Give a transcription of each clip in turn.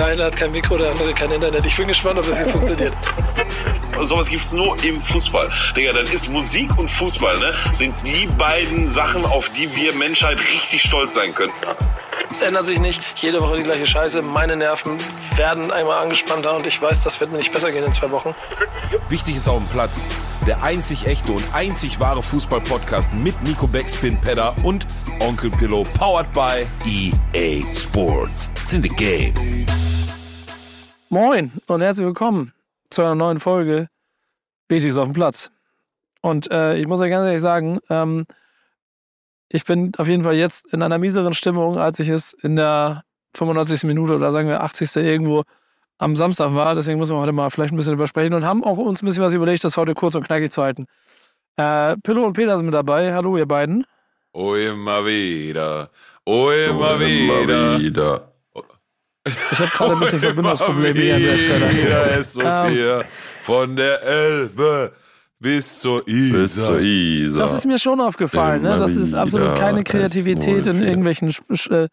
Der eine hat kein Mikro, der andere kein Internet. Ich bin gespannt, ob das hier funktioniert. Sowas gibt's nur im Fußball. Digga, dann ist Musik und Fußball, ne? Sind die beiden Sachen, auf die wir Menschheit richtig stolz sein können. Es ändert sich nicht. Jede Woche die gleiche Scheiße. Meine Nerven werden einmal angespannter und ich weiß, das wird mir nicht besser gehen in zwei Wochen. Wichtig ist auf dem Platz. Der einzig echte und einzig wahre Fußball-Podcast mit Nico Backspin Pedder und Onkel Pillow, powered by EA Sports. It's in the game. Moin und herzlich willkommen zu einer neuen Folge Betis auf dem Platz. Und äh, ich muss euch ganz ehrlich sagen, ähm, ich bin auf jeden Fall jetzt in einer mieseren Stimmung, als ich es in der 95. Minute oder sagen wir 80. irgendwo am Samstag war. Deswegen müssen wir heute mal vielleicht ein bisschen übersprechen und haben auch uns ein bisschen was überlegt, das heute kurz und knackig zu halten. Äh, Pillow und Peter sind mit dabei. Hallo, ihr beiden. Oh, immer wieder. Oh, immer, oh, immer wieder. wieder. Ich habe gerade ein bisschen Verbindungsprobleme hier an der Stelle. Wieder ist Sophia. Ähm, Von der Elbe bis zur Isar. Bis zur Isar. Das ist mir schon aufgefallen. Ne? Das ist absolut keine Kreativität in irgendwelchen, äh,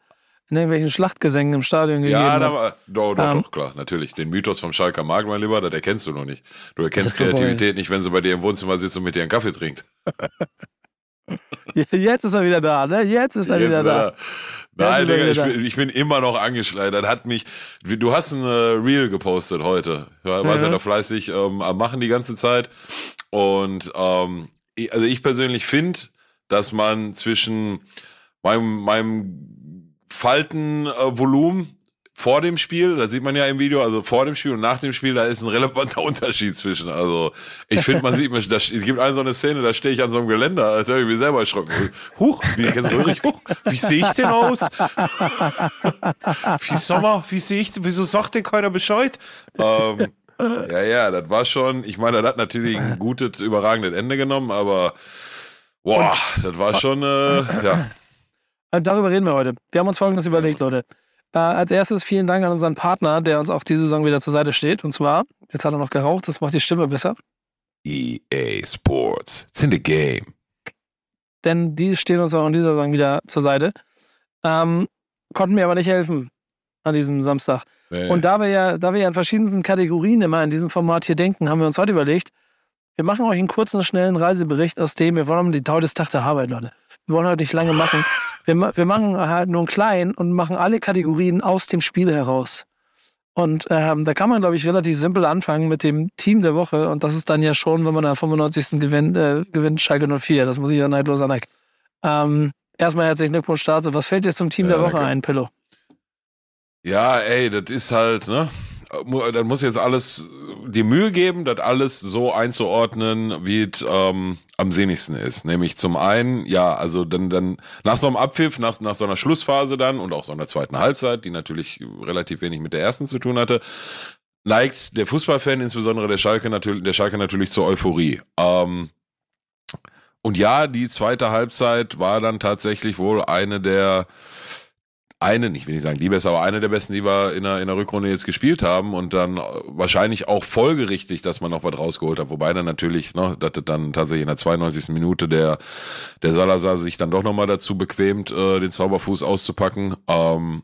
in irgendwelchen Schlachtgesängen im Stadion gegeben. Ja, da war, doch, doch, um, doch, klar, natürlich. Den Mythos vom Schalker Markt, mein Lieber, das erkennst du noch nicht. Du erkennst Kreativität nicht, wenn sie bei dir im Wohnzimmer sitzt und mit dir einen Kaffee trinkt. Jetzt ist er wieder da, ne? Jetzt ist er Jetzt wieder da. Nein, Digga, ich bin, ich bin, immer noch angeschleudert. Hat mich, du hast ein äh, Reel gepostet heute. Du warst ja, ja da fleißig ähm, am Machen die ganze Zeit. Und ähm, also ich persönlich finde, dass man zwischen meinem, meinem Faltenvolumen vor dem Spiel, da sieht man ja im Video, also vor dem Spiel und nach dem Spiel, da ist ein relevanter Unterschied zwischen. Also ich finde, man sieht, da, es gibt eine so eine Szene, da stehe ich an so einem Geländer, Alter, ich bin selber erschrocken. Huch, wie, wie sehe ich denn aus? Wie, Sommer, wie sehe ich, wieso sagt denn keiner Bescheid? Ähm, ja, ja, das war schon, ich meine, das hat natürlich ein gutes, überragendes Ende genommen, aber boah, das war schon, äh, ja. Darüber reden wir heute. Wir haben uns folgendes überlegt, Leute. Äh, als erstes vielen Dank an unseren Partner, der uns auch diese Saison wieder zur Seite steht. Und zwar, jetzt hat er noch geraucht, das macht die Stimme besser. EA Sports. It's in the game. Denn die stehen uns auch in dieser Saison wieder zur Seite. Ähm, konnten mir aber nicht helfen an diesem Samstag. Nee. Und da wir, ja, da wir ja in verschiedensten Kategorien immer in diesem Format hier denken, haben wir uns heute überlegt, wir machen euch einen kurzen, schnellen Reisebericht, aus dem wir wollen die Todestag der Arbeit, Leute. Wir wollen heute nicht lange machen. Wir, wir machen halt nur einen kleinen und machen alle Kategorien aus dem Spiel heraus. Und ähm, da kann man, glaube ich, relativ simpel anfangen mit dem Team der Woche. Und das ist dann ja schon, wenn man am 95. gewinnt, äh, gewinnt Schalke 04. Das muss ich ja neidlos anerkennen. Ähm, erstmal herzlichen Glückwunsch dazu. Was fällt dir zum Team ja, der Woche danke. ein, Pillow? Ja, ey, das ist halt, ne? Dann muss jetzt alles die Mühe geben, das alles so einzuordnen, wie es ähm, am sinnigsten ist. Nämlich zum einen, ja, also dann, dann nach so einem Abpfiff, nach, nach so einer Schlussphase dann und auch so einer zweiten Halbzeit, die natürlich relativ wenig mit der ersten zu tun hatte, neigt der Fußballfan, insbesondere der Schalke natürlich, der Schalke natürlich zur Euphorie. Ähm, und ja, die zweite Halbzeit war dann tatsächlich wohl eine der eine, ich will nicht sagen die beste, aber eine der besten, die wir in der, in der Rückrunde jetzt gespielt haben und dann wahrscheinlich auch folgerichtig, dass man noch was rausgeholt hat. Wobei dann natürlich, ne, dass dann tatsächlich in der 92. Minute der, der Salazar sich dann doch nochmal dazu bequemt, äh, den Zauberfuß auszupacken. Ähm,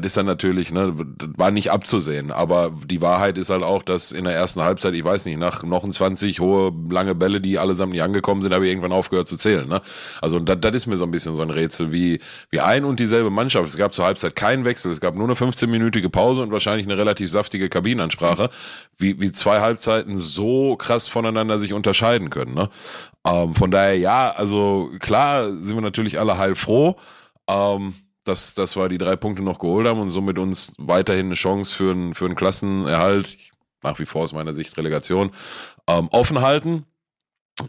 das ist dann natürlich, ne, war nicht abzusehen. Aber die Wahrheit ist halt auch, dass in der ersten Halbzeit, ich weiß nicht, nach noch 20 hohe, lange Bälle, die allesamt nicht angekommen sind, habe ich irgendwann aufgehört zu zählen. Ne? Also das, das ist mir so ein bisschen so ein Rätsel, wie, wie ein und dieselbe Mannschaft. Es gab zur Halbzeit keinen Wechsel, es gab nur eine 15-minütige Pause und wahrscheinlich eine relativ saftige Kabinenansprache, wie, wie zwei Halbzeiten so krass voneinander sich unterscheiden können. Ne? Ähm, von daher, ja, also klar sind wir natürlich alle heilfroh. Ähm, dass, dass wir die drei Punkte noch geholt haben und somit uns weiterhin eine Chance für einen, für einen Klassenerhalt, nach wie vor aus meiner Sicht Relegation, ähm, offen halten.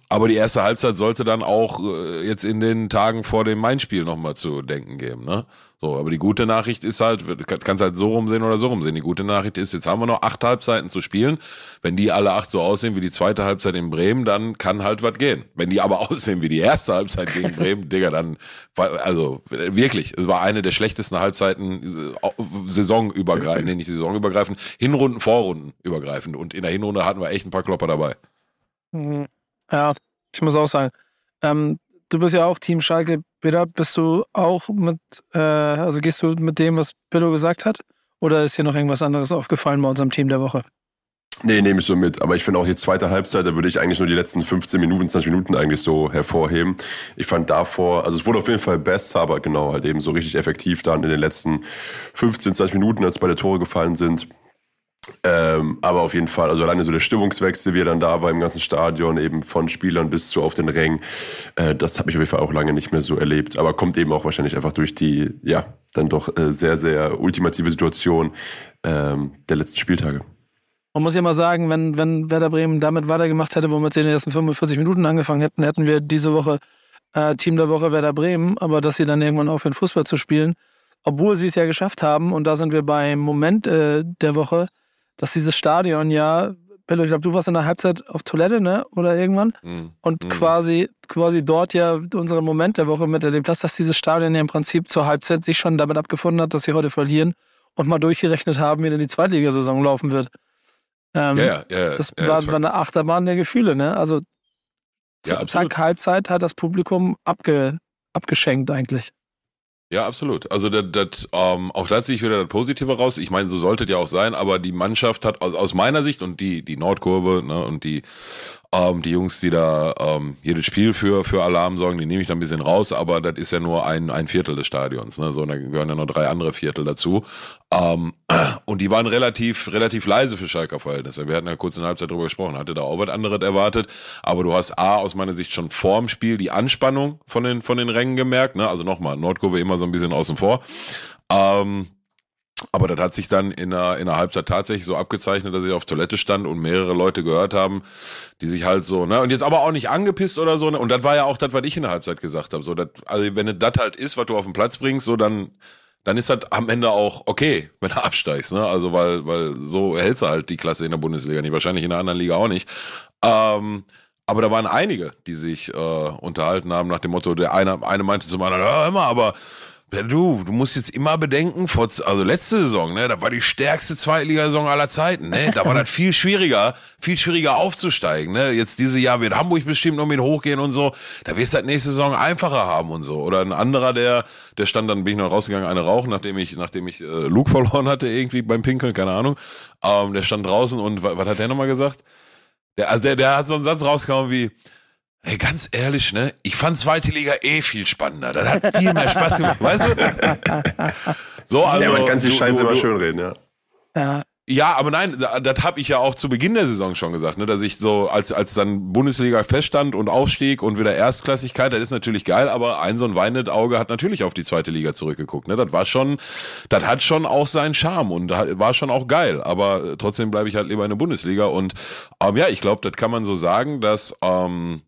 Aber die erste Halbzeit sollte dann auch äh, jetzt in den Tagen vor dem Main-Spiel nochmal zu denken geben. Ne? So, aber die gute Nachricht ist halt, kannst halt so rumsehen oder so rumsehen. Die gute Nachricht ist, jetzt haben wir noch acht Halbzeiten zu spielen. Wenn die alle acht so aussehen wie die zweite Halbzeit in Bremen, dann kann halt was gehen. Wenn die aber aussehen wie die erste Halbzeit gegen Bremen, Digga, dann, also wirklich, es war eine der schlechtesten Halbzeiten äh, saisonübergreifend, nee, nicht saisonübergreifend, Hinrunden, Vorrunden übergreifend. Und in der Hinrunde hatten wir echt ein paar Klopper dabei. Mhm. Ja, ich muss auch sagen, ähm, du bist ja auch Team Schalke. Peter, bist du auch mit, äh, also gehst du mit dem, was Pillow gesagt hat? Oder ist hier noch irgendwas anderes aufgefallen bei unserem Team der Woche? Nee, nehme ich so mit. Aber ich finde auch die zweite Halbzeit, da würde ich eigentlich nur die letzten 15 Minuten, 20 Minuten eigentlich so hervorheben. Ich fand davor, also es wurde auf jeden Fall besser, aber genau, halt eben so richtig effektiv dann in den letzten 15, 20 Minuten, als beide Tore gefallen sind. Ähm, aber auf jeden Fall, also alleine so der Stimmungswechsel, wie er dann da war im ganzen Stadion, eben von Spielern bis zu auf den Rängen, äh, das habe ich auf jeden Fall auch lange nicht mehr so erlebt. Aber kommt eben auch wahrscheinlich einfach durch die, ja, dann doch äh, sehr, sehr ultimative Situation ähm, der letzten Spieltage. Man muss ja mal sagen, wenn, wenn Werder Bremen damit weitergemacht hätte, wo wir jetzt in den ersten 45 Minuten angefangen hätten, hätten wir diese Woche äh, Team der Woche Werder Bremen, aber dass sie dann irgendwann aufhören, Fußball zu spielen, obwohl sie es ja geschafft haben, und da sind wir beim Moment äh, der Woche, dass dieses Stadion ja, Bello, ich glaube, du warst in der Halbzeit auf Toilette, ne? Oder irgendwann? Mm. Und mm. quasi, quasi dort ja unseren Moment der Woche mit dem Platz, dass dieses Stadion ja im Prinzip zur Halbzeit sich schon damit abgefunden hat, dass sie heute verlieren und mal durchgerechnet haben, wie denn die Zweitligasaison laufen wird. Ähm, ja, ja, ja, das war, das war eine Achterbahn der Gefühle, ne? Also zack, Halbzeit hat das Publikum abge, abgeschenkt eigentlich. Ja, absolut. Also das, das, ähm, auch da ziehe ich wieder das Positive raus. Ich meine, so sollte ja auch sein, aber die Mannschaft hat aus, aus meiner Sicht und die, die Nordkurve ne, und die ähm, die Jungs, die da ähm, jedes Spiel für, für Alarm sorgen, die nehme ich da ein bisschen raus, aber das ist ja nur ein, ein Viertel des Stadions. Ne? So, da gehören ja noch drei andere Viertel dazu. Ähm, und die waren relativ, relativ leise für Schalker Verhältnisse. Wir hatten ja kurz in der Halbzeit drüber gesprochen, hatte da auch was anderes erwartet. Aber du hast A, aus meiner Sicht schon vorm Spiel die Anspannung von den, von den Rängen gemerkt. Ne? Also nochmal, Nordkurve immer so ein bisschen außen vor. Ähm, aber das hat sich dann in der, in der Halbzeit tatsächlich so abgezeichnet, dass ich auf Toilette stand und mehrere Leute gehört haben, die sich halt so, ne, und jetzt aber auch nicht angepisst oder so, ne, und das war ja auch das, was ich in der Halbzeit gesagt habe, so, dat, also wenn das halt ist, was du auf den Platz bringst, so, dann, dann ist das am Ende auch okay, wenn du absteigst, ne, also, weil, weil so hältst du halt die Klasse in der Bundesliga nicht, wahrscheinlich in der anderen Liga auch nicht, ähm, aber da waren einige, die sich äh, unterhalten haben nach dem Motto, der eine, eine meinte zum anderen, hör mal, aber Du, du musst jetzt immer bedenken, vor, also letzte Saison, ne, da war die stärkste Zweitligasaison aller Zeiten, ne? Da war das viel schwieriger, viel schwieriger aufzusteigen, ne? Jetzt diese Jahr wird Hamburg bestimmt noch mit hochgehen und so. Da wirst du halt nächste Saison einfacher haben und so. Oder ein anderer, der, der stand dann, bin ich noch rausgegangen, eine rauchen, nachdem ich, nachdem ich äh, Luke verloren hatte, irgendwie beim Pinkeln, keine Ahnung. Ähm, der stand draußen und was, was hat der nochmal gesagt? Der, also der, der hat so einen Satz rausgekommen wie, Ey, ganz ehrlich, ne? Ich fand zweite Liga eh viel spannender. Das hat viel mehr Spaß gemacht, weißt du? So, also. Ja, man kann sich Scheiße immer schön reden, ja. Ja. Ja, aber nein, das habe ich ja auch zu Beginn der Saison schon gesagt, ne, dass ich so, als, als dann Bundesliga feststand und Aufstieg und wieder Erstklassigkeit, das ist natürlich geil, aber ein so ein weinendes Auge hat natürlich auf die zweite Liga zurückgeguckt. Ne? Das war schon, das hat schon auch seinen Charme und war schon auch geil, aber trotzdem bleibe ich halt lieber in der Bundesliga. Und ähm, ja, ich glaube, das kann man so sagen, dass ähm,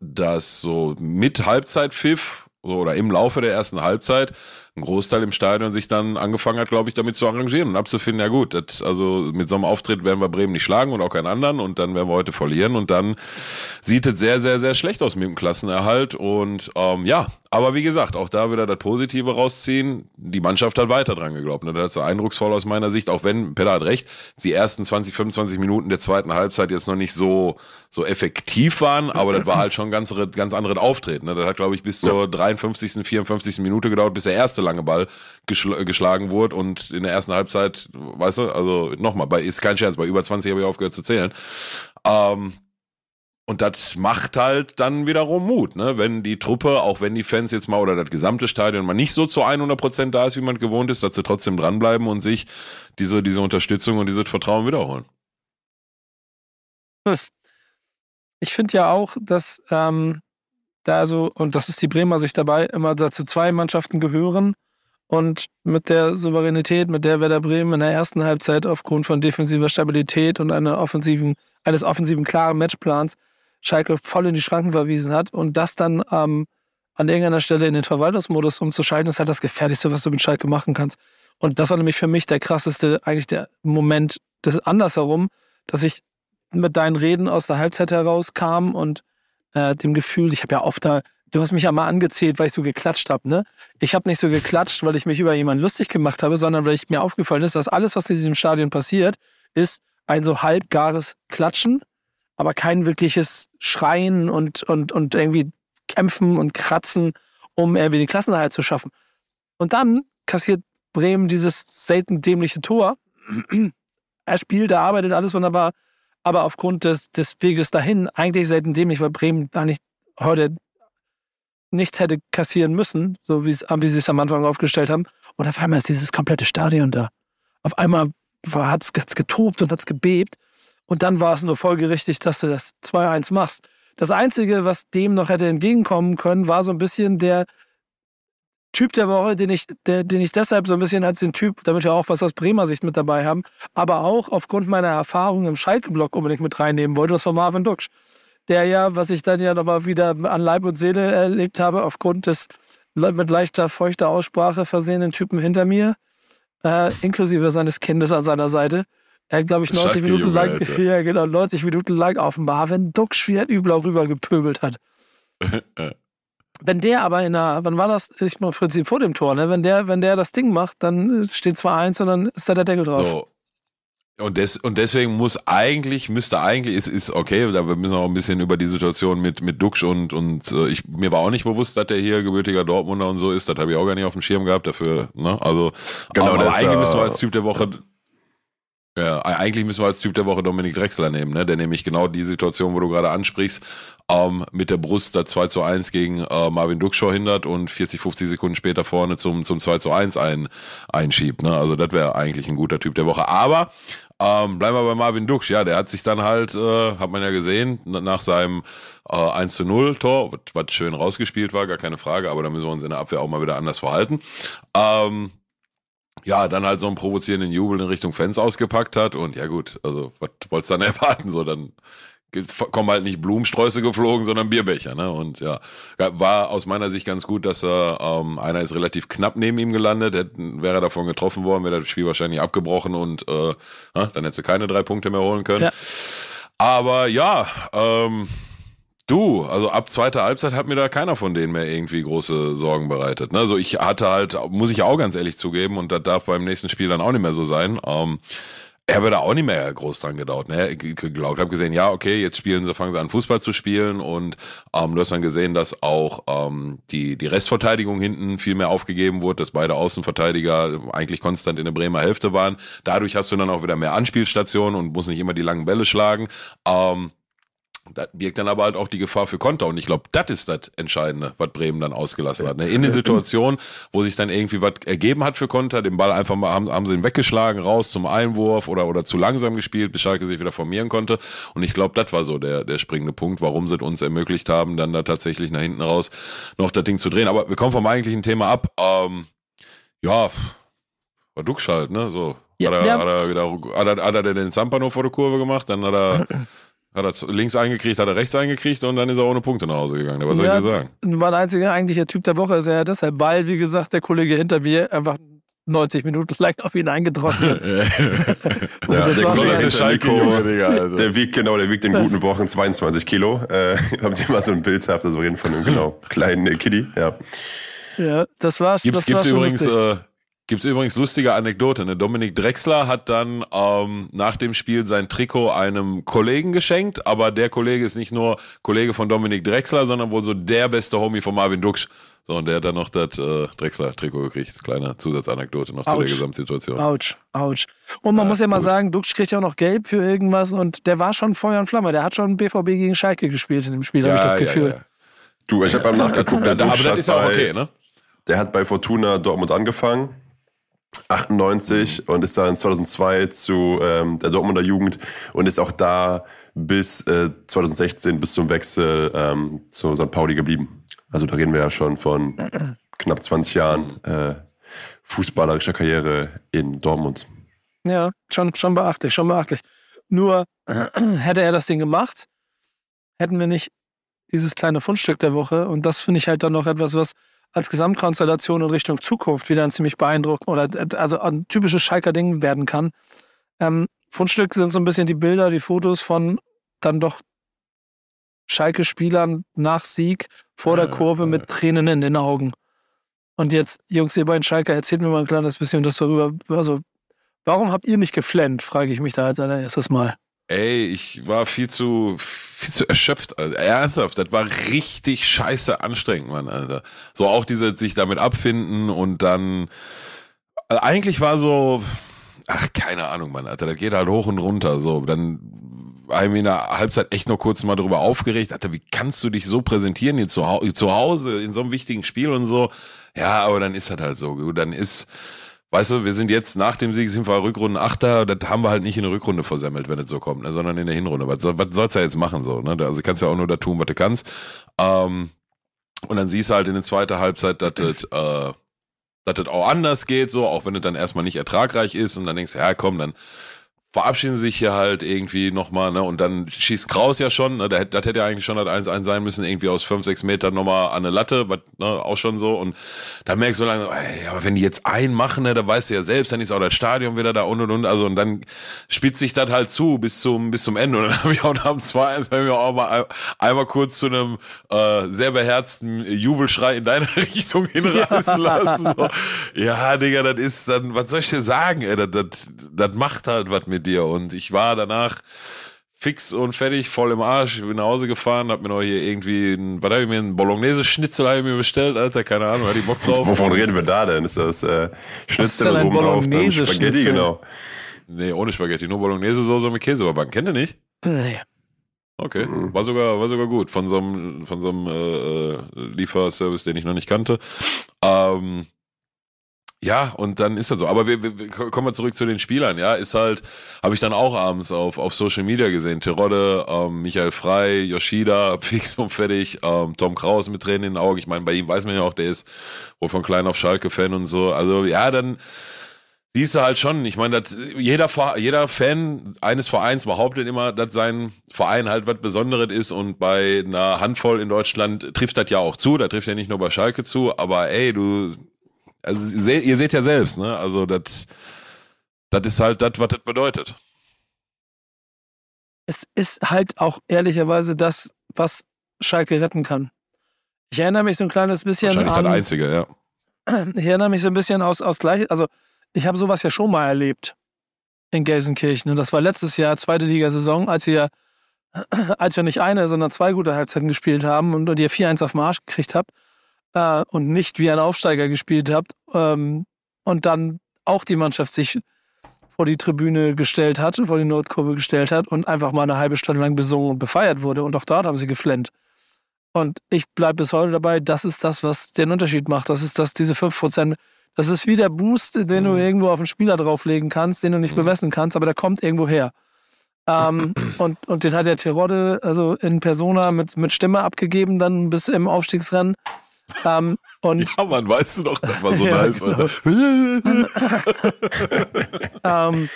dass so mit Halbzeitpfiff oder im Laufe der ersten Halbzeit ein Großteil im Stadion sich dann angefangen hat, glaube ich, damit zu arrangieren und abzufinden, ja gut, das, also mit so einem Auftritt werden wir Bremen nicht schlagen und auch keinen anderen und dann werden wir heute verlieren und dann sieht es sehr, sehr, sehr schlecht aus mit dem Klassenerhalt und ähm, ja, aber wie gesagt, auch da wieder das Positive rausziehen, die Mannschaft hat weiter dran geglaubt. Ne? Das ist eindrucksvoll aus meiner Sicht, auch wenn, Peter hat recht, die ersten 20, 25 Minuten der zweiten Halbzeit jetzt noch nicht so, so effektiv waren, aber das war halt schon ganz, ganz anderes Auftreten. Ne? Das hat, glaube ich, bis zur 53., 54. Minute gedauert, bis der erste lange Ball geschl geschlagen wurde und in der ersten Halbzeit, weißt du, also nochmal, bei ist kein Scherz, bei über 20 habe ich aufgehört zu zählen. Ähm, und das macht halt dann wiederum Mut, ne? wenn die Truppe, auch wenn die Fans jetzt mal oder das gesamte Stadion mal nicht so zu 100 Prozent da ist, wie man gewohnt ist, dass sie trotzdem dranbleiben und sich diese, diese Unterstützung und dieses Vertrauen wiederholen. Ich finde ja auch, dass ähm, da so, und das ist die Bremer sich dabei, immer dazu zwei Mannschaften gehören. Und mit der Souveränität, mit der Werder Bremen in der ersten Halbzeit aufgrund von defensiver Stabilität und einer offensiven, eines offensiven klaren Matchplans Schalke voll in die Schranken verwiesen hat und das dann ähm, an irgendeiner Stelle in den Verwaltungsmodus umzuschalten, ist halt das Gefährlichste, was du mit Schalke machen kannst. Und das war nämlich für mich der krasseste, eigentlich der Moment des andersherum, dass ich mit deinen Reden aus der Halbzeit herauskam und äh, dem Gefühl, ich habe ja oft da, du hast mich ja mal angezählt, weil ich so geklatscht habe, ne? Ich habe nicht so geklatscht, weil ich mich über jemanden lustig gemacht habe, sondern weil ich mir aufgefallen ist, dass alles, was in diesem Stadion passiert, ist ein so halbgares Klatschen, aber kein wirkliches Schreien und, und, und irgendwie kämpfen und kratzen, um irgendwie den Klassenerhalt zu schaffen. Und dann kassiert Bremen dieses selten dämliche Tor. er spielt, er arbeitet alles wunderbar, aber aufgrund des, des Weges dahin eigentlich selten dämlich, weil Bremen eigentlich heute nichts hätte kassieren müssen, so wie sie es am Anfang aufgestellt haben. Und auf einmal ist dieses komplette Stadion da. Auf einmal hat es getobt und hat es gebebt. Und dann war es nur folgerichtig, dass du das 2-1 machst. Das Einzige, was dem noch hätte entgegenkommen können, war so ein bisschen der Typ der Woche, den ich, der, den ich deshalb so ein bisschen als den Typ, damit wir auch was aus Bremer Sicht mit dabei haben, aber auch aufgrund meiner Erfahrung im Schalke-Block unbedingt mit reinnehmen wollte, das war Marvin Duksch. Der ja, was ich dann ja nochmal wieder an Leib und Seele erlebt habe, aufgrund des mit leichter, feuchter Aussprache versehenen Typen hinter mir, äh, inklusive seines Kindes an seiner Seite, er hat, glaube ich, 90 Minuten lang, ja, genau, 90 Minuten lang auf Marvin Duksch wie ein Übler rübergepöbelt hat. wenn der aber in einer, wann war das? Ich mal im Prinzip vor dem Tor, ne? Wenn der, wenn der das Ding macht, dann steht zwar eins und dann ist da der Deckel drauf. So. Und, des, und deswegen muss eigentlich, müsste eigentlich, ist, ist okay, da müssen wir auch ein bisschen über die Situation mit, mit Duxch und, und äh, ich, mir war auch nicht bewusst, dass der hier gebürtiger Dortmunder und so ist, das habe ich auch gar nicht auf dem Schirm gehabt dafür, ne? Also, genau, aber, aber eigentlich müssen wir als Typ der Woche ja, eigentlich müssen wir als Typ der Woche Dominik Drexler nehmen, ne? der nämlich genau die Situation, wo du gerade ansprichst, ähm, mit der Brust da 2 zu 1 gegen äh, Marvin Duckschau hindert und 40, 50 Sekunden später vorne zum, zum 2 zu 1 ein, einschiebt. Ne? Also das wäre eigentlich ein guter Typ der Woche. Aber ähm, bleiben wir bei Marvin Duksch. Ja, der hat sich dann halt, äh, hat man ja gesehen, nach seinem äh, 1 zu 0 Tor, was schön rausgespielt war, gar keine Frage, aber da müssen wir uns in der Abwehr auch mal wieder anders verhalten. Ähm, ja, dann halt so einen provozierenden Jubel in Richtung Fans ausgepackt hat und ja gut, also was wolltest du dann erwarten? So, dann kommen halt nicht Blumensträuße geflogen, sondern Bierbecher, ne? Und ja, war aus meiner Sicht ganz gut, dass er, ähm, einer ist relativ knapp neben ihm gelandet, hätte, wäre er davon getroffen worden, wäre das Spiel wahrscheinlich abgebrochen und äh, dann hättest du keine drei Punkte mehr holen können. Ja. Aber ja, ähm, Du, also ab zweiter Halbzeit hat mir da keiner von denen mehr irgendwie große Sorgen bereitet. Ne? Also ich hatte halt, muss ich auch ganz ehrlich zugeben, und das darf beim nächsten Spiel dann auch nicht mehr so sein. Ähm, er habe da auch nicht mehr groß dran gedauert. Ne? Geglaubt, habe gesehen, ja, okay, jetzt spielen sie, fangen sie an Fußball zu spielen und ähm, du hast dann gesehen, dass auch ähm, die die Restverteidigung hinten viel mehr aufgegeben wurde, dass beide Außenverteidiger eigentlich konstant in der Bremer Hälfte waren. Dadurch hast du dann auch wieder mehr Anspielstationen und musst nicht immer die langen Bälle schlagen. Ähm, das birgt dann aber halt auch die Gefahr für Konter. Und ich glaube, das ist das Entscheidende, was Bremen dann ausgelassen hat. Ne? In den Situationen, wo sich dann irgendwie was ergeben hat für Konter, den Ball einfach mal, haben, haben sie ihn weggeschlagen, raus zum Einwurf oder, oder zu langsam gespielt, bis Schalke sich wieder formieren konnte. Und ich glaube, das war so der, der springende Punkt, warum sie uns ermöglicht haben, dann da tatsächlich nach hinten raus noch das Ding zu drehen. Aber wir kommen vom eigentlichen Thema ab. Ähm, ja, war Duckschalt, ne? So. Ja, hat, er, ja. hat, er, hat, er, hat er den Zampano vor der Kurve gemacht, dann hat er Hat er links eingekriegt, hat er rechts eingekriegt und dann ist er ohne Punkte nach Hause gegangen. Was soll ja, ich dir sagen? Mein einziger eigentlicher Typ der Woche ist er ja deshalb, weil, wie gesagt, der Kollege hinter mir einfach 90 Minuten lang auf ihn eingedroschen hat. ja, das der Schalke also. Der wiegt, genau, der wiegt in guten Wochen 22 Kilo. Äh, habt ihr mal so ein Bild gehabt, also reden von einem, genau, kleinen äh, Kitty, ja. Ja, das war, gibt's, das gibt's war übrigens, äh, Gibt es übrigens lustige Anekdote. Ne? Dominik Drexler hat dann ähm, nach dem Spiel sein Trikot einem Kollegen geschenkt, aber der Kollege ist nicht nur Kollege von Dominik Drexler, sondern wohl so der beste Homie von Marvin Duksch. So, und der hat dann noch das äh, Drexler-Trikot gekriegt. Kleine Zusatzanekdote noch ouch. zu der Gesamtsituation. Autsch, autsch. Und man ja, muss ja mal gut. sagen, Duksch kriegt ja auch noch Gelb für irgendwas und der war schon Feuer und Flamme. Der hat schon BVB gegen Schalke gespielt in dem Spiel, ja, habe ich das Gefühl. Ja, du, ich habe beim Nachgeguckt, der aber das ist auch okay, ne? Der hat bei Fortuna Dortmund angefangen 98 und ist dann 2002 zu ähm, der Dortmunder Jugend und ist auch da bis äh, 2016 bis zum Wechsel ähm, zu St. Pauli geblieben. Also da reden wir ja schon von knapp 20 Jahren äh, fußballerischer Karriere in Dortmund. Ja, schon, schon beachtlich, schon beachtlich. Nur hätte er das Ding gemacht, hätten wir nicht dieses kleine Fundstück der Woche. Und das finde ich halt dann noch etwas, was als Gesamtkonstellation in Richtung Zukunft wieder ein ziemlich beeindruckend oder also ein typisches Schalker Ding werden kann. Ähm, Fundstück sind so ein bisschen die Bilder, die Fotos von dann doch Schalke-Spielern nach Sieg vor der Kurve mit Tränen in den Augen. Und jetzt, Jungs, ihr beiden Schalker, erzählt mir mal ein kleines bisschen das darüber. Also, warum habt ihr nicht geflennt, frage ich mich da als allererstes Mal. Ey, ich war viel zu, viel zu erschöpft, Alter. Ernsthaft, das war richtig scheiße anstrengend, Mann, Alter. So auch diese sich damit abfinden und dann Also eigentlich war so, ach, keine Ahnung, Mann, Alter, das geht halt hoch und runter. So, dann haben wir in der Halbzeit echt noch kurz mal darüber aufgeregt, Alter, wie kannst du dich so präsentieren hier zu, Hause in so einem wichtigen Spiel und so. Ja, aber dann ist das halt so. Dann ist, weißt du, wir sind jetzt nach dem Sieg sind wir Rückrunden Achter, das haben wir halt nicht in der Rückrunde versemmelt, wenn es so kommt, ne, sondern in der Hinrunde. Was, was sollst du ja jetzt machen so, ne? Also kannst ja auch nur da tun, was du kannst. Ähm, und dann siehst du halt in der zweiten Halbzeit, dass das, äh, dass das auch anders geht, so, auch wenn es dann erstmal nicht ertragreich ist und dann denkst du, ja komm, dann verabschieden sich hier halt irgendwie nochmal, ne? Und dann schießt Kraus ja schon, ne? Das, das hätte ja eigentlich schon das 1-1 sein müssen, irgendwie aus 5, 6 Metern nochmal an eine Latte, was, ne, auch schon so. Und da merkst du lange, ey, aber wenn die jetzt einen machen, ne, da weißt du ja selbst, dann ist auch das Stadion wieder da und und und. Also und dann spitzt sich das halt zu bis zum, bis zum Ende. Und dann habe ich auch nach dem 2-1 haben wir auch mal einmal kurz zu einem äh, sehr beherzten Jubelschrei in deine Richtung hinreißen lassen. So. Ja, Digga, das ist dann, was soll ich dir sagen, ey, das, das, das macht halt was mit dir. Und ich war danach fix und fertig, voll im Arsch. Ich bin nach Hause gefahren, hab mir noch hier irgendwie, ein, was hab ich mir, ein Bolognese-Schnitzel hab ich mir bestellt, Alter, keine Ahnung, hatte ich Bock drauf. Wovon reden wir da denn? Ist das äh, Schnitzel oben drauf, dann Spaghetti, genau. Nee, ohne Spaghetti, nur Bolognese-Soße mit Käsebacken. Kennt ihr nicht? Nee. Okay, mhm. war sogar, war sogar gut. Von so einem, von so einem äh, äh Lieferservice, den ich noch nicht kannte. Ähm, ja, und dann ist das so. Aber wir, wir, kommen wir zurück zu den Spielern. Ja, ist halt, habe ich dann auch abends auf, auf Social Media gesehen. Terodde, ähm, Michael Frei, Yoshida, fix und fertig, ähm, Tom Kraus mit Tränen in den Augen. Ich meine, bei ihm weiß man ja auch, der ist wohl von klein auf Schalke-Fan und so. Also ja, dann siehst du halt schon. Ich meine, jeder, jeder Fan eines Vereins behauptet immer, dass sein Verein halt was Besonderes ist und bei einer Handvoll in Deutschland trifft das ja auch zu. Da trifft ja nicht nur bei Schalke zu, aber ey, du also ihr seht ja selbst, ne? Also das das ist halt das, was das bedeutet. Es ist halt auch ehrlicherweise das, was Schalke retten kann. Ich erinnere mich so ein kleines bisschen Wahrscheinlich an. das Einzige, ja. Ich erinnere mich so ein bisschen aus, aus gleich, also ich habe sowas ja schon mal erlebt in Gelsenkirchen. Und das war letztes Jahr, zweite Ligasaison, als ihr, als wir nicht eine, sondern zwei gute Halbzeiten gespielt haben und ihr 4-1 auf den Arsch gekriegt habt äh, und nicht wie ein Aufsteiger gespielt habt ähm, und dann auch die Mannschaft sich vor die Tribüne gestellt hat, vor die Nordkurve gestellt hat und einfach mal eine halbe Stunde lang besungen und befeiert wurde. Und auch dort haben sie geflennt. Und ich bleibe bis heute dabei, das ist das, was den Unterschied macht. Das ist das, diese 5%. Das ist wie der Boost, den du mhm. irgendwo auf den Spieler drauflegen kannst, den du nicht mhm. bemessen kannst, aber der kommt irgendwo her. Ähm, und, und den hat der Terodde also in Persona mit, mit Stimme abgegeben, dann bis im Aufstiegsrennen. Ähm, und ja, man weißt du doch, das war so ja, nice. Genau. ähm,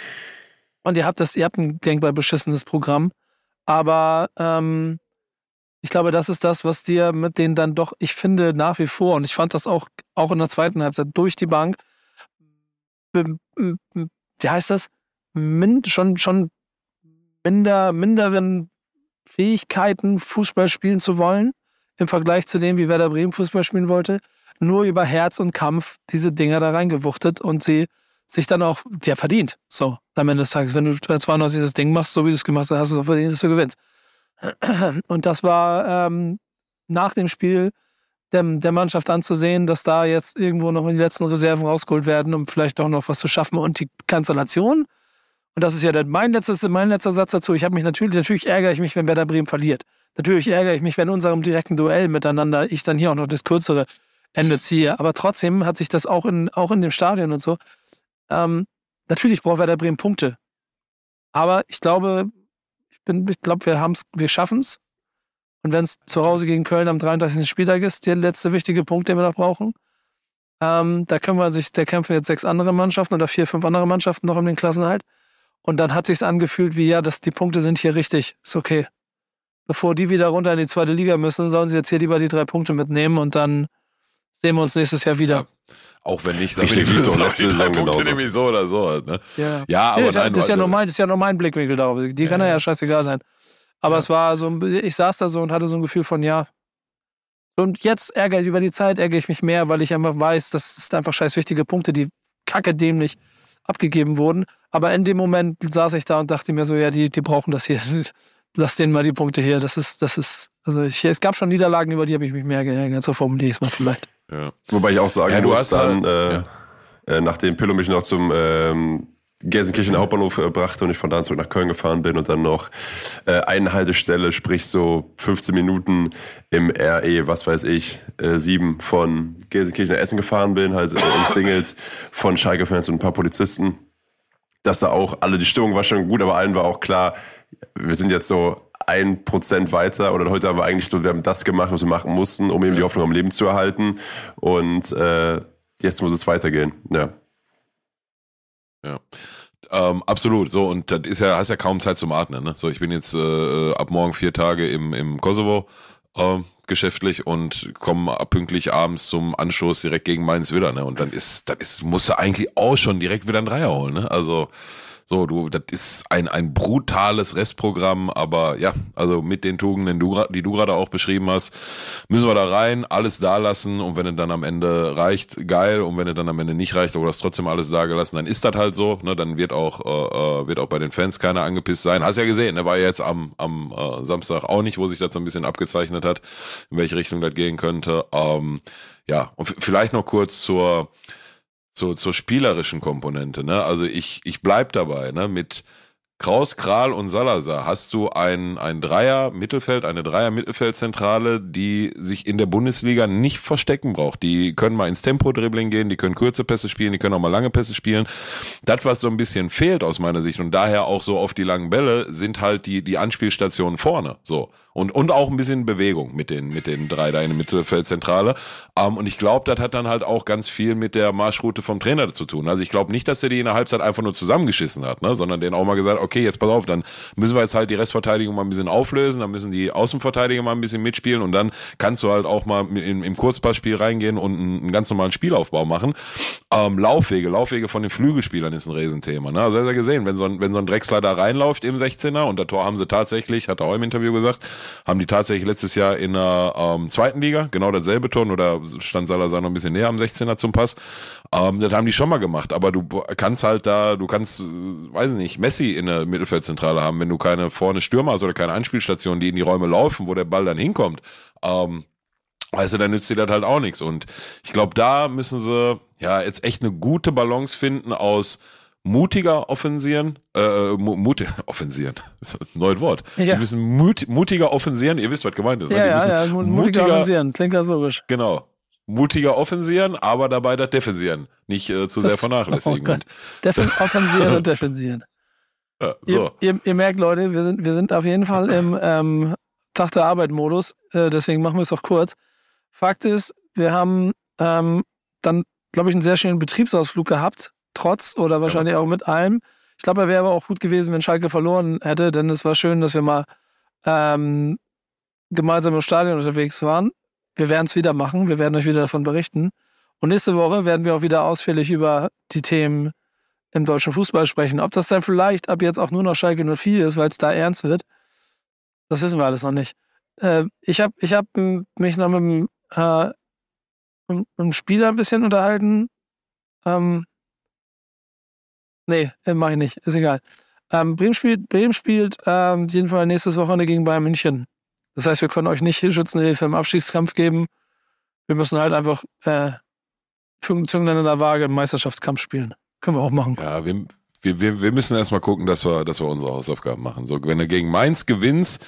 und ihr habt das, ihr habt ein denkbar beschissenes Programm, aber ähm, ich glaube, das ist das, was dir mit denen dann doch, ich finde nach wie vor, und ich fand das auch, auch in der zweiten Halbzeit durch die Bank, wie heißt das? Mind, schon, schon minder, minderen Fähigkeiten, Fußball spielen zu wollen im Vergleich zu dem, wie Werder Bremen Fußball spielen wollte, nur über Herz und Kampf diese Dinger da reingewuchtet und sie sich dann auch, der verdient. So, am Ende des Tages, wenn du 92 das Ding machst, so wie du es gemacht hast, hast du es auch verdient, dass du gewinnst. Und das war ähm, nach dem Spiel der, der Mannschaft anzusehen, dass da jetzt irgendwo noch in die letzten Reserven rausgeholt werden, um vielleicht auch noch was zu schaffen. Und die Kanzellation, und das ist ja mein, letztes, mein letzter Satz dazu, ich habe mich natürlich, natürlich ärgere ich mich, wenn Werder Bremen verliert. Natürlich ärgere ich mich, wenn in unserem direkten Duell miteinander ich dann hier auch noch das kürzere Ende ziehe. Aber trotzdem hat sich das auch in, auch in dem Stadion und so. Ähm, natürlich braucht Werder Bremen Punkte. Aber ich glaube, ich, ich glaube, wir, wir schaffen es. Und wenn es zu Hause gegen Köln am 33. Spieltag ist, der letzte wichtige Punkt, den wir noch brauchen, ähm, da können wir sich, da kämpfen jetzt sechs andere Mannschaften oder vier, fünf andere Mannschaften noch um den Klassenhalt. Und dann hat sich angefühlt wie, ja, das, die Punkte sind hier richtig, ist okay bevor die wieder runter in die zweite Liga müssen, sollen sie jetzt hier lieber die drei Punkte mitnehmen und dann sehen wir uns nächstes Jahr wieder. Ja. Auch wenn nicht, dann ich die drei Punkte nämlich so oder so halt, ne? Ja, ja aber ja, nein, das, ist ja nur mein, das ist ja nur mein Blickwinkel darauf. Die ja. kann ja scheißegal sein. Aber es war so, ich saß da so und hatte so ein Gefühl von, ja. Und jetzt ärgere ich über die Zeit, ärgere ich mich mehr, weil ich einfach weiß, das sind einfach scheiß wichtige Punkte, die kacke dämlich abgegeben wurden. Aber in dem Moment saß ich da und dachte mir so, ja, die, die brauchen das hier. lass denen mal die Punkte hier. Das ist, das ist, also ich, es gab schon Niederlagen, über die habe ich mich mehr geärgert. So formuliere ich es mal vielleicht. Ja. Wobei ich auch sagen ja, muss, dann, halt, äh, ja. äh, nachdem Pillow mich noch zum ähm, Gelsenkirchen Hauptbahnhof äh, brachte und ich von da zurück nach Köln gefahren bin und dann noch äh, eine Haltestelle, sprich so 15 Minuten im RE, was weiß ich, äh, 7 von Gelsenkirchen nach Essen gefahren bin, halt äh, umsingelt von Schalke-Fans und ein paar Polizisten. Dass da auch alle, die Stimmung war schon gut, aber allen war auch klar, wir sind jetzt so ein Prozent weiter oder heute haben wir eigentlich so, wir haben das gemacht, was wir machen mussten, um eben die Hoffnung am Leben zu erhalten und äh, jetzt muss es weitergehen, ja. Ja. Ähm, absolut, so und das ist ja, hast ja kaum Zeit zum Atmen. Ne? So, ich bin jetzt äh, ab morgen vier Tage im, im Kosovo äh, geschäftlich und komme pünktlich abends zum Anstoß direkt gegen Mainz wieder. Ne? Und dann ist, das ist, musst du eigentlich auch schon direkt wieder einen Dreier holen. Ne? Also so, du, das ist ein, ein brutales Restprogramm, aber ja, also mit den Tugenden, die du gerade auch beschrieben hast, müssen wir da rein, alles da lassen und wenn es dann am Ende reicht, geil und wenn es dann am Ende nicht reicht oder es trotzdem alles da gelassen, dann ist das halt so, ne, dann wird auch, äh, äh, wird auch bei den Fans keiner angepisst sein. Hast ja gesehen, ne, war ja jetzt am, am äh, Samstag auch nicht, wo sich das so ein bisschen abgezeichnet hat, in welche Richtung das gehen könnte. Ähm, ja, und vielleicht noch kurz zur, zur, zur spielerischen Komponente. Ne? Also ich, ich bleib dabei, ne? Mit Kraus, Kral und Salazar hast du ein, ein Dreier Mittelfeld, eine Dreier Mittelfeldzentrale, die sich in der Bundesliga nicht verstecken braucht. Die können mal ins Tempo-Dribbling gehen, die können kurze Pässe spielen, die können auch mal lange Pässe spielen. Das, was so ein bisschen fehlt aus meiner Sicht und daher auch so auf die langen Bälle, sind halt die, die Anspielstationen vorne. So. Und, und auch ein bisschen Bewegung mit den, mit den drei da in der Mittelfeldzentrale. Ähm, und ich glaube, das hat dann halt auch ganz viel mit der Marschroute vom Trainer zu tun. Also ich glaube nicht, dass er die in der Halbzeit einfach nur zusammengeschissen hat, ne? sondern den auch mal gesagt, okay, jetzt pass auf, dann müssen wir jetzt halt die Restverteidigung mal ein bisschen auflösen, dann müssen die Außenverteidiger mal ein bisschen mitspielen und dann kannst du halt auch mal im, im Kurzpassspiel reingehen und einen, einen ganz normalen Spielaufbau machen. Ähm, Laufwege, Laufwege von den Flügelspielern ist ein Riesenthema. Ne? Also hast ja gesehen, wenn so, ein, wenn so ein Drechsler da reinläuft im 16er und das Tor haben sie tatsächlich, hat er auch im Interview gesagt, haben die tatsächlich letztes Jahr in der ähm, zweiten Liga, genau dasselbe Ton oder stand Salazar noch ein bisschen näher am 16er zum Pass. Ähm, das haben die schon mal gemacht, aber du kannst halt da, du kannst, weiß ich nicht, Messi in der Mittelfeldzentrale haben, wenn du keine vorne Stürmer hast oder keine Anspielstation, die in die Räume laufen, wo der Ball dann hinkommt. Ähm, Weißt du, dann nützt dir das halt auch nichts. Und ich glaube, da müssen sie ja jetzt echt eine gute Balance finden aus mutiger offensieren, äh, mut, offensieren, das ist ein neues Wort. Ja. Die müssen mut, mutiger offensieren, ihr wisst, was gemeint ist. Ne? Ja, ja, ja, mutiger, mutiger offensieren, klingt ja logisch. Genau. Mutiger offensieren, aber dabei das defensieren, nicht äh, zu das, sehr vernachlässigen. Oh Defen offensieren und defensieren. Ja, so. Ihr, ihr, ihr, merkt, Leute, wir sind, wir sind auf jeden Fall im ähm, Tag der Arbeit-Modus, äh, deswegen machen wir es auch kurz. Fakt ist, wir haben ähm, dann, glaube ich, einen sehr schönen Betriebsausflug gehabt trotz oder wahrscheinlich ja. auch mit allem. Ich glaube, er wäre aber auch gut gewesen, wenn Schalke verloren hätte, denn es war schön, dass wir mal ähm, gemeinsam im Stadion unterwegs waren. Wir werden es wieder machen, wir werden euch wieder davon berichten. Und nächste Woche werden wir auch wieder ausführlich über die Themen im deutschen Fußball sprechen. Ob das dann vielleicht ab jetzt auch nur noch Schalke 04 ist, weil es da ernst wird, das wissen wir alles noch nicht. Äh, ich habe ich hab mich noch mit dem, äh, mit dem Spieler ein bisschen unterhalten. Ähm, Nee, äh, mache ich nicht. Ist egal. Ähm, Bremen spielt, Bremen spielt ähm, jeden Fall nächstes Wochenende gegen Bayern München. Das heißt, wir können euch nicht Schützenhilfe im Abstiegskampf geben. Wir müssen halt einfach äh, in der Waage im Meisterschaftskampf spielen. Können wir auch machen. Ja, wir, wir, wir müssen erstmal gucken, dass wir, dass wir unsere Hausaufgaben machen. So, wenn du gegen Mainz gewinnst,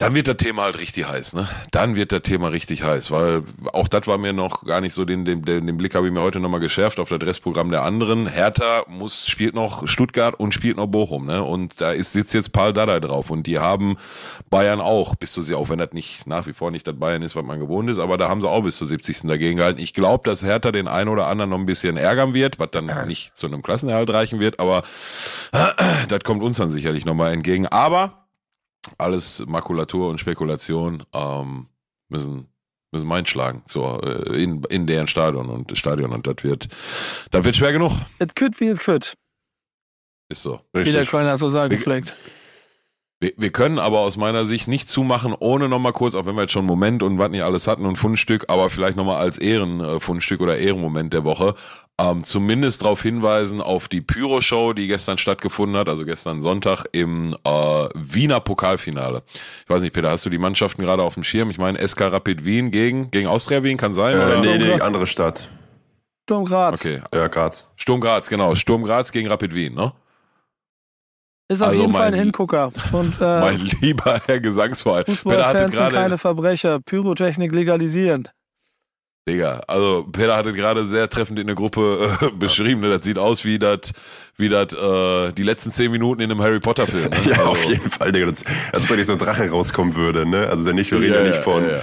dann wird das Thema halt richtig heiß, ne? Dann wird das Thema richtig heiß, weil auch das war mir noch gar nicht so, den, den, den Blick habe ich mir heute nochmal geschärft auf das Restprogramm der anderen. Hertha muss, spielt noch Stuttgart und spielt noch Bochum, ne? Und da ist, sitzt jetzt Paul Dardai drauf und die haben Bayern auch bis zu, auch wenn das nicht nach wie vor nicht das Bayern ist, was man gewohnt ist, aber da haben sie auch bis zur 70. dagegen gehalten. Ich glaube, dass Hertha den einen oder anderen noch ein bisschen ärgern wird, was dann nicht zu einem Klassenerhalt reichen wird, aber das kommt uns dann sicherlich nochmal entgegen. Aber alles Makulatur und Spekulation ähm, müssen müssen Main schlagen so, äh, in, in deren Stadion und das Stadion und das wird das wird schwer genug. Es könnte wie es könnte. Ist so. Richtig. Wie der Kölner so sagen vielleicht. Wir, wir können aber aus meiner Sicht nicht zumachen, ohne nochmal kurz, auch wenn wir jetzt schon Moment und was nicht alles hatten und Fundstück, aber vielleicht nochmal als Ehrenfundstück oder Ehrenmoment der Woche, ähm, zumindest darauf hinweisen auf die Pyro-Show, die gestern stattgefunden hat, also gestern Sonntag im äh, Wiener Pokalfinale. Ich weiß nicht, Peter, hast du die Mannschaften gerade auf dem Schirm? Ich meine, SK Rapid Wien gegen, gegen Austria Wien kann sein? Äh, oder? Nee, nee, andere Stadt. Sturm Graz. Okay. Ja, Graz. Sturm Graz, genau. Sturm Graz gegen Rapid Wien, ne? Ist auf Also jeden Fall ein Hingucker. Und äh, Mein lieber Herr Gesangsverein. Peter hatte Fußballfans sind keine Verbrecher. Pyrotechnik legalisieren. Digga, also Peter hatte gerade sehr treffend in der Gruppe äh, beschrieben. Ne? Das sieht aus wie das, wie das, äh, die letzten zehn Minuten in einem Harry Potter Film. Ne? Ja, also, auf jeden Fall, Digga. Das, als wenn nicht so ein Drache rauskommen würde, ne? Also, nicht, wir reden ja, Ja, nicht von ja, ja.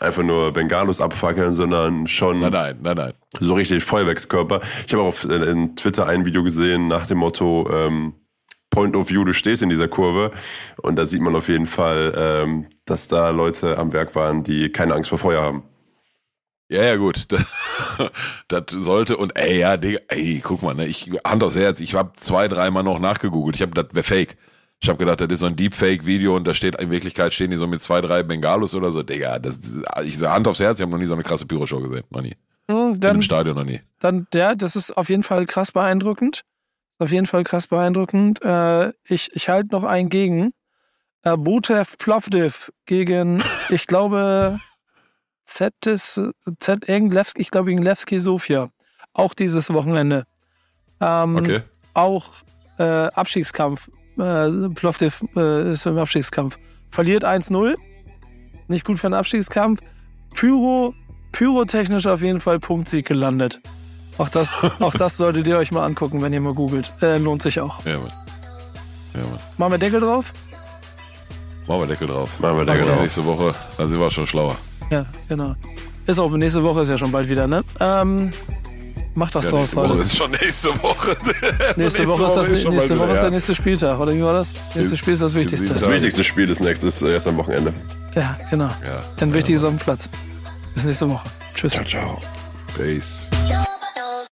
einfach nur Bengalos abfackeln, sondern schon Nein, nein, nein, nein. so richtig Feuerwerkskörper. Ich habe auch auf äh, in Twitter ein Video gesehen nach dem Motto ähm, Point of View, du stehst in dieser Kurve. Und da sieht man auf jeden Fall, ähm, dass da Leute am Werk waren, die keine Angst vor Feuer haben. Ja, ja, gut. Das sollte und ey, ja, Digga, ey, guck mal, ne, ich Hand aufs Herz, ich habe zwei, dreimal noch nachgegoogelt. Ich habe das wäre fake. Ich habe gedacht, das ist so ein Deepfake-Video und da steht in Wirklichkeit stehen die so mit zwei, drei Bengalos oder so. Digga, das ich Hand aufs Herz, ich habe noch nie so eine krasse Pyroshow gesehen, noch nie. In Dann, einem Stadion noch nie. dann, ja, das ist auf jeden Fall krass beeindruckend. Auf jeden Fall krass beeindruckend. Äh, ich ich halte noch einen gegen. Äh, Botev Plovdiv gegen, ich glaube, Zetis, Z, irgend Levski, ich glaube gegen Levski Sofia. Auch dieses Wochenende. Ähm, Okay. Auch äh, Abstiegskampf. Äh, Plovdiv äh, ist im Abstiegskampf. Verliert 1-0. Nicht gut für den Abstiegskampf. Pyro, pyrotechnisch auf jeden Fall Punktsieg gelandet. Auch das, auch das solltet ihr euch mal angucken, wenn ihr mal googelt. Äh, lohnt sich auch. Ja, Mann. Ja, Mann. Machen wir Deckel drauf? Machen wir Deckel drauf. Machen wir Dann Deckel drauf. nächste Woche, dann sind wir schon schlauer. Ja, genau. Ist auch nächste Woche ist ja schon bald wieder, ne? Ähm, macht was Ja, draus, nächste Woche Leute. ist schon nächste Woche. Also Nächste, Woche ist, das, nächste Woche wieder, ist der ja. nächste Spieltag, oder wie war das? Nächste Spiel ist das Wichtigste. Das wichtigste Spiel des nächsten ist erst am Wochenende. Ja, genau. Ja. Ein wichtiges auf dem Platz. Bis nächste Woche. Tschüss. ciao. Peace. Don't